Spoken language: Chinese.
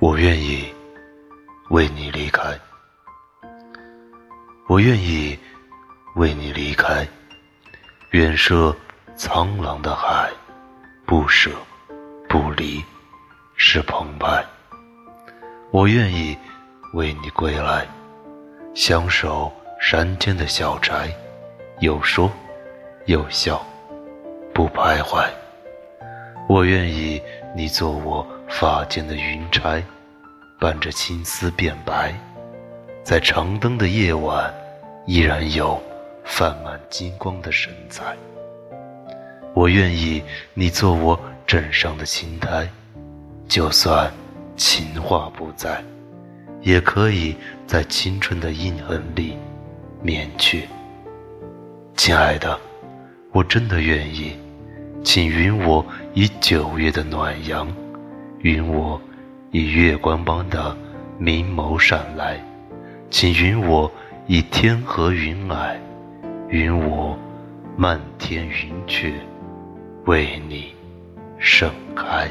我愿意为你离开，我愿意为你离开，远涉苍狼的海，不舍不离是澎湃。我愿意为你归来，相守山间的小宅，有说有笑，不徘徊。我愿意你做我。发间的云钗，伴着青丝变白，在长灯的夜晚，依然有泛满金光的神采。我愿意你做我枕上的青苔，就算情话不在，也可以在青春的印痕里免去。亲爱的，我真的愿意，请允我以九月的暖阳。允我以月光般的明眸闪来，请允我以天河云霭，允我漫天云雀为你盛开。